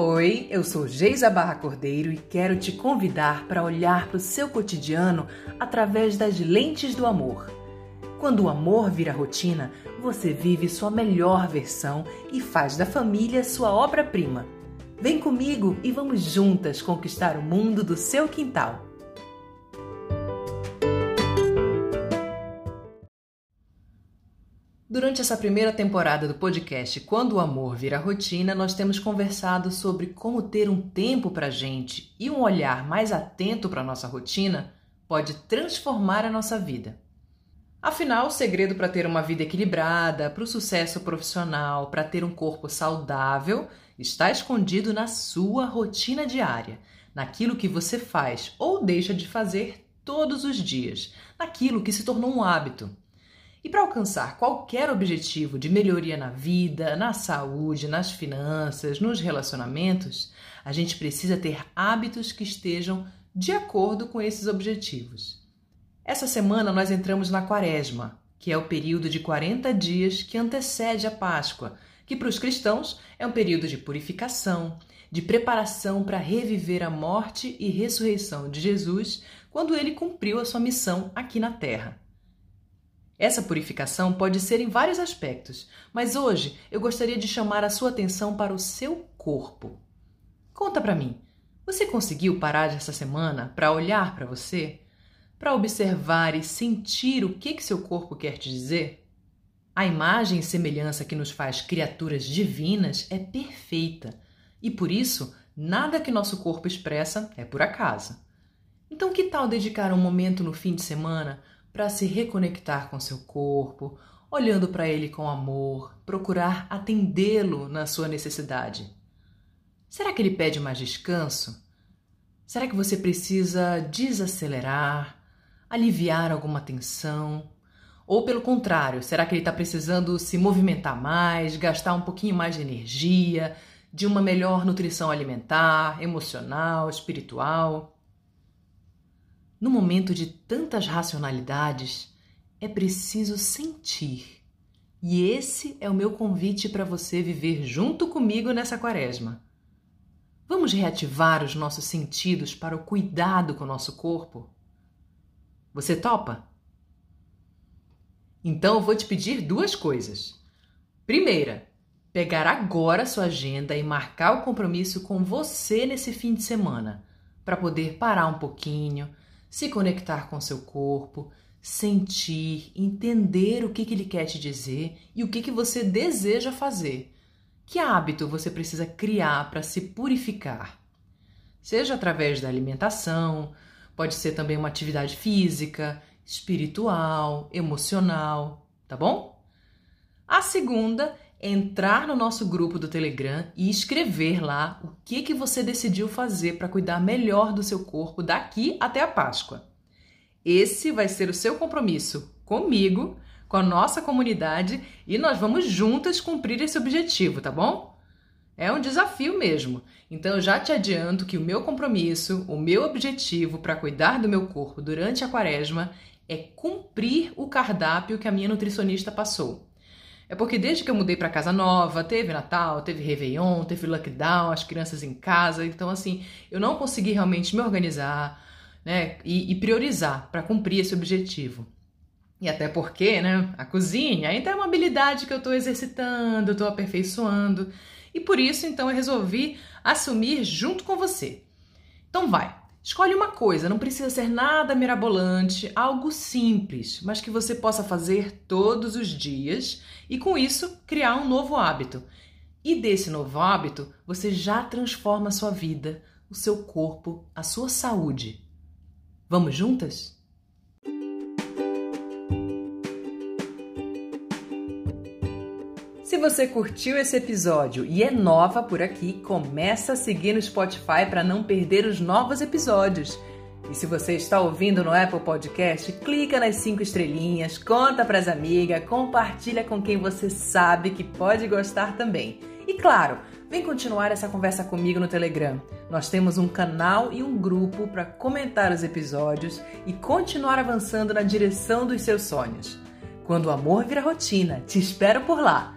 Oi, eu sou Geisa Barra Cordeiro e quero te convidar para olhar para o seu cotidiano através das lentes do amor. Quando o amor vira rotina, você vive sua melhor versão e faz da família sua obra-prima. Vem comigo e vamos juntas conquistar o mundo do seu quintal. Durante essa primeira temporada do podcast Quando o Amor Vira Rotina, nós temos conversado sobre como ter um tempo para gente e um olhar mais atento para nossa rotina pode transformar a nossa vida. Afinal, o segredo para ter uma vida equilibrada, para o sucesso profissional, para ter um corpo saudável, está escondido na sua rotina diária, naquilo que você faz ou deixa de fazer todos os dias, naquilo que se tornou um hábito. E para alcançar qualquer objetivo de melhoria na vida, na saúde, nas finanças, nos relacionamentos, a gente precisa ter hábitos que estejam de acordo com esses objetivos. Essa semana nós entramos na Quaresma, que é o período de 40 dias que antecede a Páscoa, que para os cristãos é um período de purificação, de preparação para reviver a morte e ressurreição de Jesus quando ele cumpriu a sua missão aqui na Terra. Essa purificação pode ser em vários aspectos, mas hoje eu gostaria de chamar a sua atenção para o seu corpo. Conta para mim, você conseguiu parar essa semana para olhar para você? Para observar e sentir o que, que seu corpo quer te dizer? A imagem e semelhança que nos faz criaturas divinas é perfeita e por isso nada que nosso corpo expressa é por acaso. Então, que tal dedicar um momento no fim de semana para se reconectar com seu corpo, olhando para ele com amor, procurar atendê-lo na sua necessidade. Será que ele pede mais descanso? Será que você precisa desacelerar, aliviar alguma tensão? Ou pelo contrário, será que ele está precisando se movimentar mais, gastar um pouquinho mais de energia, de uma melhor nutrição alimentar, emocional, espiritual? No momento de tantas racionalidades, é preciso sentir. E esse é o meu convite para você viver junto comigo nessa quaresma. Vamos reativar os nossos sentidos para o cuidado com o nosso corpo? Você topa? Então eu vou te pedir duas coisas. Primeira, pegar agora sua agenda e marcar o compromisso com você nesse fim de semana, para poder parar um pouquinho, se conectar com seu corpo, sentir, entender o que, que ele quer te dizer e o que, que você deseja fazer. Que hábito você precisa criar para se purificar? Seja através da alimentação, pode ser também uma atividade física, espiritual, emocional, tá bom? A segunda entrar no nosso grupo do Telegram e escrever lá o que que você decidiu fazer para cuidar melhor do seu corpo daqui até a Páscoa. Esse vai ser o seu compromisso comigo, com a nossa comunidade e nós vamos juntas cumprir esse objetivo, tá bom? É um desafio mesmo. Então eu já te adianto que o meu compromisso, o meu objetivo para cuidar do meu corpo durante a quaresma é cumprir o cardápio que a minha nutricionista passou. É porque desde que eu mudei para casa nova, teve Natal, teve Réveillon, teve lockdown, as crianças em casa, então assim, eu não consegui realmente me organizar, né, e, e priorizar para cumprir esse objetivo. E até porque, né, a cozinha ainda é uma habilidade que eu estou exercitando, estou aperfeiçoando, e por isso então eu resolvi assumir junto com você. Então vai, Escolhe uma coisa, não precisa ser nada mirabolante, algo simples, mas que você possa fazer todos os dias e com isso criar um novo hábito. E desse novo hábito, você já transforma a sua vida, o seu corpo, a sua saúde. Vamos juntas? Se você curtiu esse episódio e é nova por aqui, começa a seguir no Spotify para não perder os novos episódios. E se você está ouvindo no Apple Podcast, clica nas cinco estrelinhas, conta para as amigas, compartilha com quem você sabe que pode gostar também. E claro, vem continuar essa conversa comigo no Telegram. Nós temos um canal e um grupo para comentar os episódios e continuar avançando na direção dos seus sonhos. Quando o amor vira rotina, te espero por lá.